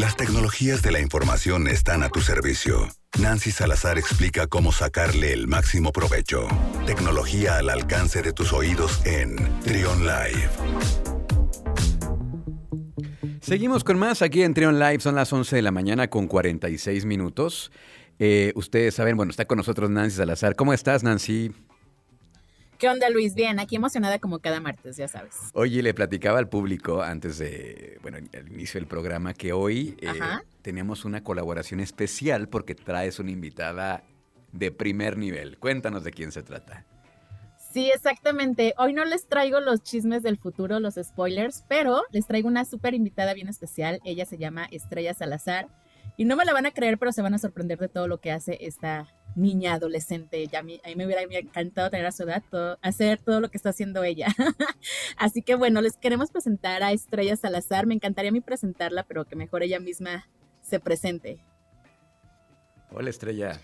Las tecnologías de la información están a tu servicio. Nancy Salazar explica cómo sacarle el máximo provecho. Tecnología al alcance de tus oídos en Trion Live. Seguimos con más aquí en Trion Live. Son las 11 de la mañana con 46 minutos. Eh, ustedes saben, bueno, está con nosotros Nancy Salazar. ¿Cómo estás, Nancy? ¿Qué onda, Luis? Bien, aquí emocionada como cada martes, ya sabes. Oye, le platicaba al público antes de, bueno, al inicio del programa que hoy eh, tenemos una colaboración especial porque traes una invitada de primer nivel. Cuéntanos de quién se trata. Sí, exactamente. Hoy no les traigo los chismes del futuro, los spoilers, pero les traigo una súper invitada bien especial. Ella se llama Estrella Salazar. Y no me la van a creer, pero se van a sorprender de todo lo que hace esta niña adolescente. Ya a mí, me hubiera encantado tener a su edad, hacer todo lo que está haciendo ella. Así que bueno, les queremos presentar a Estrella Salazar. Me encantaría a mí presentarla, pero que mejor ella misma se presente. Hola Estrella.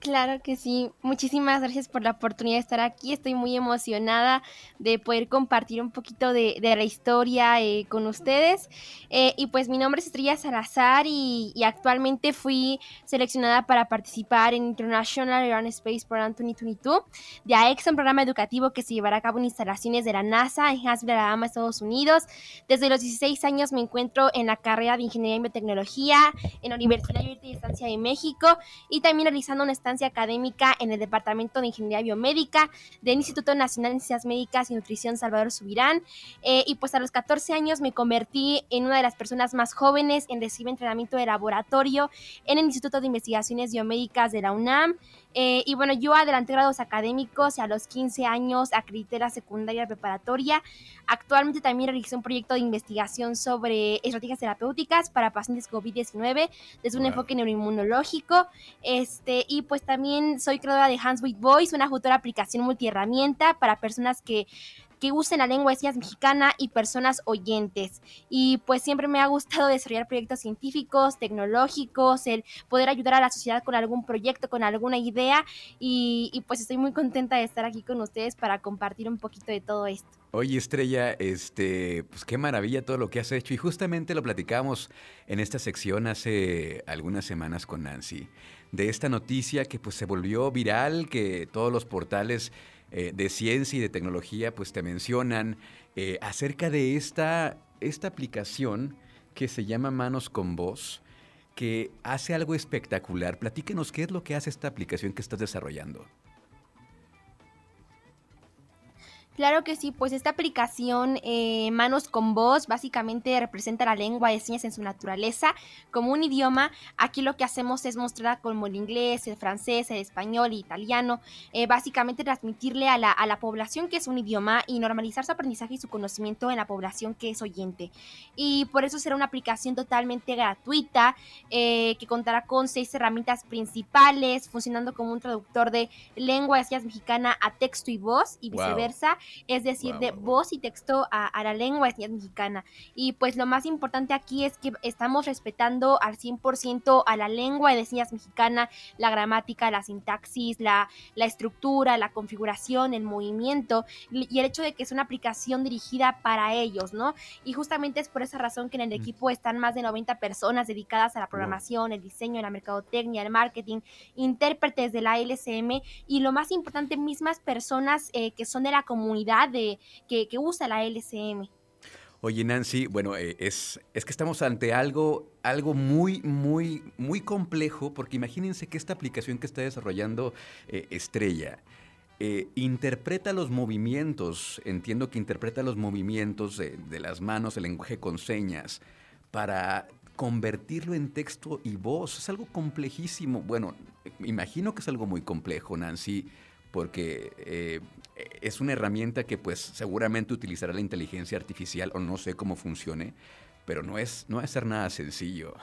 Claro que sí. Muchísimas gracias por la oportunidad de estar aquí. Estoy muy emocionada de poder compartir un poquito de, la historia eh, con ustedes. Eh, y pues mi nombre es Estrella Salazar y, actualmente fui seleccionada para participar en International Aerospace Program 2022 de AEX, un programa educativo que se llevará a cabo en instalaciones de la NASA en Huntsville, Alabama, Estados Unidos. Desde los 16 años me encuentro en la carrera de Ingeniería y Biotecnología en la Universidad de Distancia de México y también realizando una académica en el Departamento de Ingeniería Biomédica del Instituto Nacional de Ciencias Médicas y Nutrición Salvador Subirán. Eh, y pues a los 14 años me convertí en una de las personas más jóvenes en recibir entrenamiento de laboratorio en el Instituto de Investigaciones Biomédicas de la UNAM. Eh, y bueno, yo adelanté grados académicos y a los 15 años acredité la secundaria preparatoria. Actualmente también realicé un proyecto de investigación sobre estrategias terapéuticas para pacientes COVID-19 desde un enfoque neuroinmunológico. Este, y pues también soy creadora de Hands with Voice, una futura aplicación multiherramienta para personas que que usen la lengua de señas mexicana y personas oyentes. Y pues siempre me ha gustado desarrollar proyectos científicos, tecnológicos, el poder ayudar a la sociedad con algún proyecto, con alguna idea. Y, pues estoy muy contenta de estar aquí con ustedes para compartir un poquito de todo esto. Oye, Estrella, este, pues qué maravilla todo lo que has hecho. Y justamente lo platicamos en esta sección hace algunas semanas con Nancy, de esta noticia que pues se volvió viral, que todos los portales eh, de ciencia y de tecnología, pues te mencionan eh, acerca de esta, esta aplicación que se llama Manos con Voz, que hace algo espectacular. Platíquenos qué es lo que hace esta aplicación que estás desarrollando. Claro que sí, pues esta aplicación eh, Manos con Voz básicamente representa la lengua de señas en su naturaleza como un idioma. Aquí lo que hacemos es mostrar como el inglés, el francés, el español, el italiano, eh, básicamente transmitirle a la, a la, población que es un idioma y normalizar su aprendizaje y su conocimiento en la población que es oyente. Y por eso será una aplicación totalmente gratuita eh, que contará con seis herramientas principales, funcionando como un traductor de lengua de señas mexicana a texto y voz y viceversa es decir, de voz y texto a, la lengua mexicana. Y pues lo más importante aquí es que estamos respetando al 100% a la lengua de señas mexicana, la gramática, la sintaxis, la, la estructura, la configuración, el movimiento y el hecho de que es una aplicación dirigida para ellos, ¿no? Y justamente es por esa razón que en el mm. equipo están más de 90 personas dedicadas a la programación, el diseño, la mercadotecnia, el marketing, intérpretes de la LSM y lo más importante, mismas personas eh, que son de la comunidad de, que, usa la LCM. Oye, Nancy, bueno, eh, es, es que estamos ante algo, algo muy, muy, muy complejo, porque imagínense que esta aplicación que está desarrollando eh, Estrella eh, interpreta los movimientos, entiendo que interpreta los movimientos de, de las manos, el lenguaje con señas, para convertirlo en texto y voz. Es algo complejísimo. Bueno, imagino que es algo muy complejo, Nancy porque eh, es una herramienta que pues seguramente utilizará la inteligencia artificial o no sé cómo funcione, pero no es, no ser nada sencillo.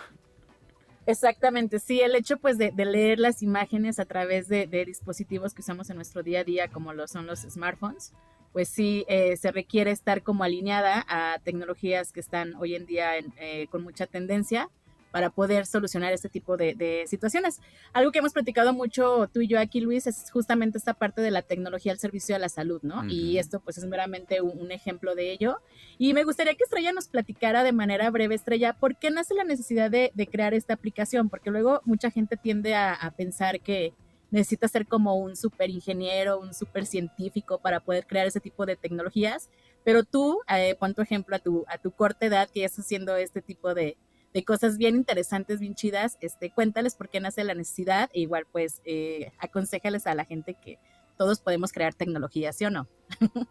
Exactamente, sí, el hecho pues de, leer las imágenes a través de, dispositivos que usamos en nuestro día a día, como lo son los smartphones, pues sí eh, se requiere estar como alineada a tecnologías que están hoy en día eh, con mucha tendencia para poder solucionar este tipo de, situaciones. Algo que hemos platicado mucho tú y yo aquí, Luis, es justamente esta parte de la tecnología al servicio de la salud, ¿no? Y esto pues es meramente un, ejemplo de ello. Y me gustaría que Estrella nos platicara de manera breve, Estrella, ¿por qué nace la necesidad de, crear esta aplicación? Porque luego mucha gente tiende a, pensar que necesita ser como un super ingeniero, un super científico para poder crear ese tipo de tecnologías. Pero tú, eh, pon tu ejemplo a tu, a tu corta edad que ya estás haciendo este tipo de, de cosas bien interesantes, bien chidas. Este, cuéntales por qué nace la necesidad e igual pues eh, aconsejales a la gente que todos podemos crear tecnología, ¿sí o no?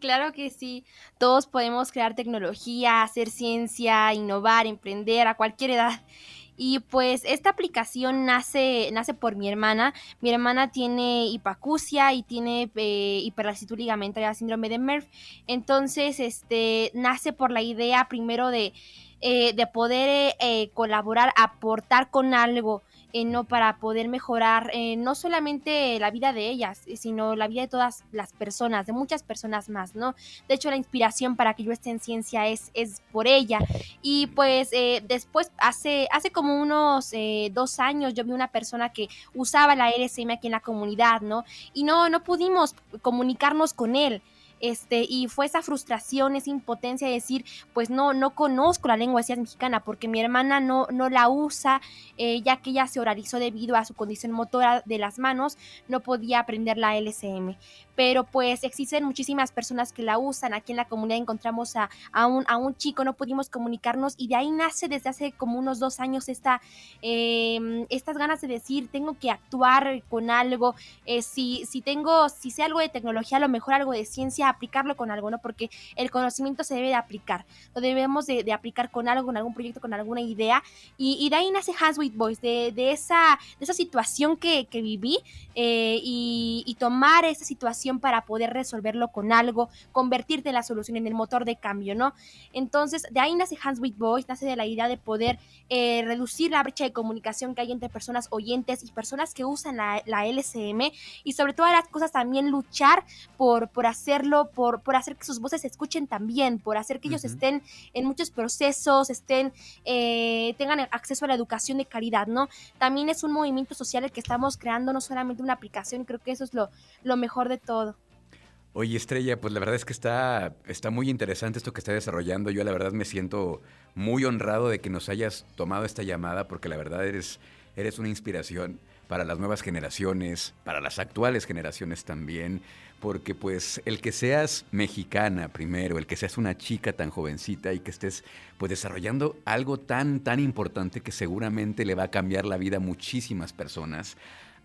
Claro que sí, todos podemos crear tecnología, hacer ciencia, innovar, emprender a cualquier edad. Y pues esta aplicación nace, nace por mi hermana. Mi hermana tiene hipacusia y tiene eh, hiperlasitud ligamentaria, síndrome de Merv. Entonces, este, nace por la idea primero de eh, de poder eh, colaborar, aportar con algo, eh, ¿no? Para poder mejorar no solamente la vida de ellas, sino la vida de todas las personas, de muchas personas más, ¿no? De hecho, la inspiración para que yo esté en ciencia es, es por ella. Y pues después, hace, hace como unos dos años, yo vi una persona que usaba la LSM aquí en la comunidad, ¿no? Y no, no pudimos comunicarnos con él este, y fue esa frustración, esa impotencia de decir, pues no, no conozco la lengua de mexicana porque mi hermana no, no la usa, eh, ya que ella se oralizó debido a su condición motora de las manos, no podía aprender la LCM pero pues existen muchísimas personas que la usan. Aquí en la comunidad encontramos a, a, un, a un chico, no pudimos comunicarnos y de ahí nace desde hace como unos dos años esta, em, estas ganas de decir, tengo que actuar con algo, eh, si, si tengo, si sé algo de tecnología, a lo mejor algo de ciencia, aplicarlo con algo, ¿no? Porque el conocimiento se debe de aplicar, lo debemos de, aplicar con algo, con algún proyecto, con alguna idea y, y de ahí nace Hands with Voice, de, de, esa, de esa situación que, que viví eh, y, y tomar esa situación para poder resolverlo con algo, convertirte la solución en el motor de cambio, ¿no? Entonces, de ahí nace Hands with Voice, nace de la idea de poder eh, reducir la brecha de comunicación que hay entre personas oyentes y personas que usan la, LCM y sobre todas las cosas también luchar por, por hacerlo, por, por hacer que sus voces se escuchen también, por hacer que ellos estén en muchos procesos, estén, eh, tengan acceso a la educación de calidad, ¿no? También es un movimiento social el que estamos creando, no solamente una aplicación, creo que eso es lo, lo mejor de todo Oye, Estrella, pues la verdad es que está, está muy interesante esto que está desarrollando. Yo la verdad me siento muy honrado de que nos hayas tomado esta llamada porque la verdad eres, eres una inspiración para las nuevas generaciones, para las actuales generaciones también, porque pues el que seas mexicana primero, el que seas una chica tan jovencita y que estés pues desarrollando algo tan tan importante que seguramente le va a cambiar la vida a muchísimas personas,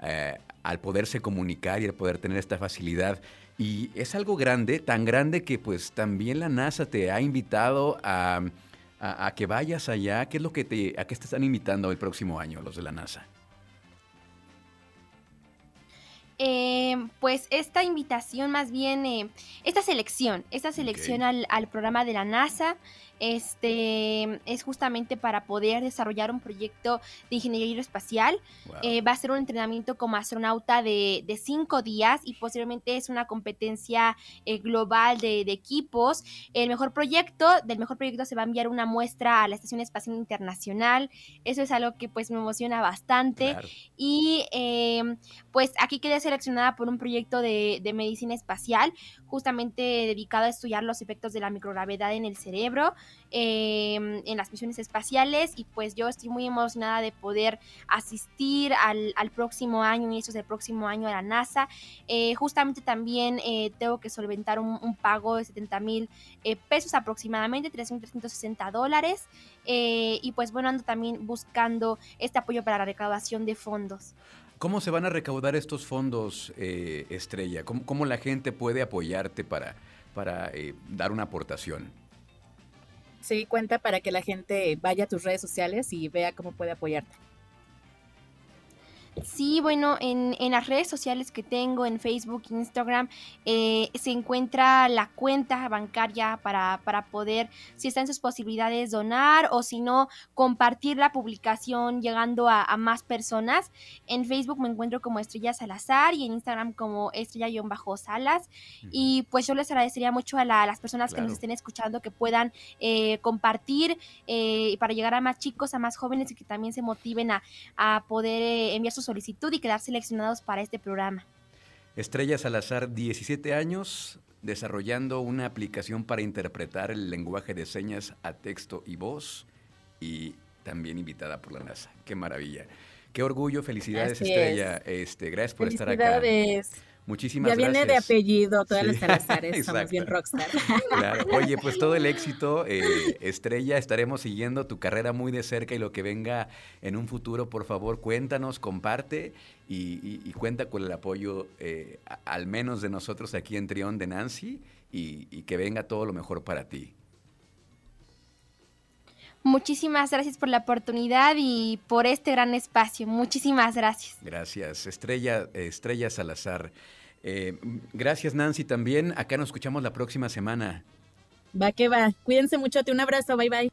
eh, al poderse comunicar y al poder tener esta facilidad. Y es algo grande, tan grande que pues también la NASA te ha invitado a, a, que vayas allá. ¿Qué es lo que te, a qué te están invitando el próximo año los de la NASA? Eh, pues esta invitación más bien, eh, esta selección, esta selección al, al, programa de la NASA este, es justamente para poder desarrollar un proyecto de ingeniería aeroespacial. Eh, va a ser un entrenamiento como astronauta de, cinco días y posiblemente es una competencia eh, global de, equipos. El mejor proyecto, del mejor proyecto se va a enviar una muestra a la Estación Espacial Internacional. Eso es algo que pues me emociona bastante. Y em, pues aquí quedé seleccionada por un proyecto de, de medicina espacial, justamente dedicado a estudiar los efectos de la microgravedad en el cerebro. Em, en las misiones espaciales y pues yo estoy muy emocionada de poder asistir al, próximo año, inicios del próximo año a la NASA. Eh, justamente también eh, tengo que solventar un, pago de 70 mil eh, pesos aproximadamente, 3.360 dólares. y pues bueno, ando también buscando este apoyo para la recaudación de fondos. ¿Cómo se van a recaudar estos fondos, Estrella? ¿Cómo, la gente puede apoyarte para, para dar una aportación? Sí, cuenta para que la gente vaya a tus redes sociales y vea cómo puede apoyarte. Sí, bueno, en, en, las redes sociales que tengo, en Facebook, Instagram, eh, se encuentra la cuenta bancaria para, para poder, si está en sus posibilidades, donar o si no, compartir la publicación llegando a, a más personas. En Facebook me encuentro como Estrella Salazar y en Instagram como Estrella-Salas. Y pues yo les agradecería mucho a, la, a las personas que nos estén escuchando que puedan eh, compartir eh, para llegar a más chicos, a más jóvenes y que también se motiven a, a poder eh, enviar sus solicitud y quedar seleccionados para este programa. Estrella Salazar, 17 años, desarrollando una aplicación para interpretar el lenguaje de señas a texto y voz y también invitada por la NASA. Qué maravilla. Qué orgullo, felicidades Así Estrella. Este, gracias por estar acá. Felicidades. Muchísimas ya gracias. viene de apellido, todas Sí, las Salazares, somos exacto. bien rockstar. Claro. Oye, pues todo el éxito, eh, Estrella, estaremos siguiendo tu carrera muy de cerca y lo que venga en un futuro, por favor, cuéntanos, comparte y, y- y cuenta con el apoyo, eh, a- al menos de nosotros aquí en Trión de Nancy y, y que venga todo lo mejor para ti. Muchísimas gracias por la oportunidad y por este gran espacio. Muchísimas gracias. Gracias, Estrella, Estrella Salazar. Eh, gracias, Nancy, también. Acá nos escuchamos la próxima semana. Va que va. Cuídense mucho. Un abrazo. Bye bye.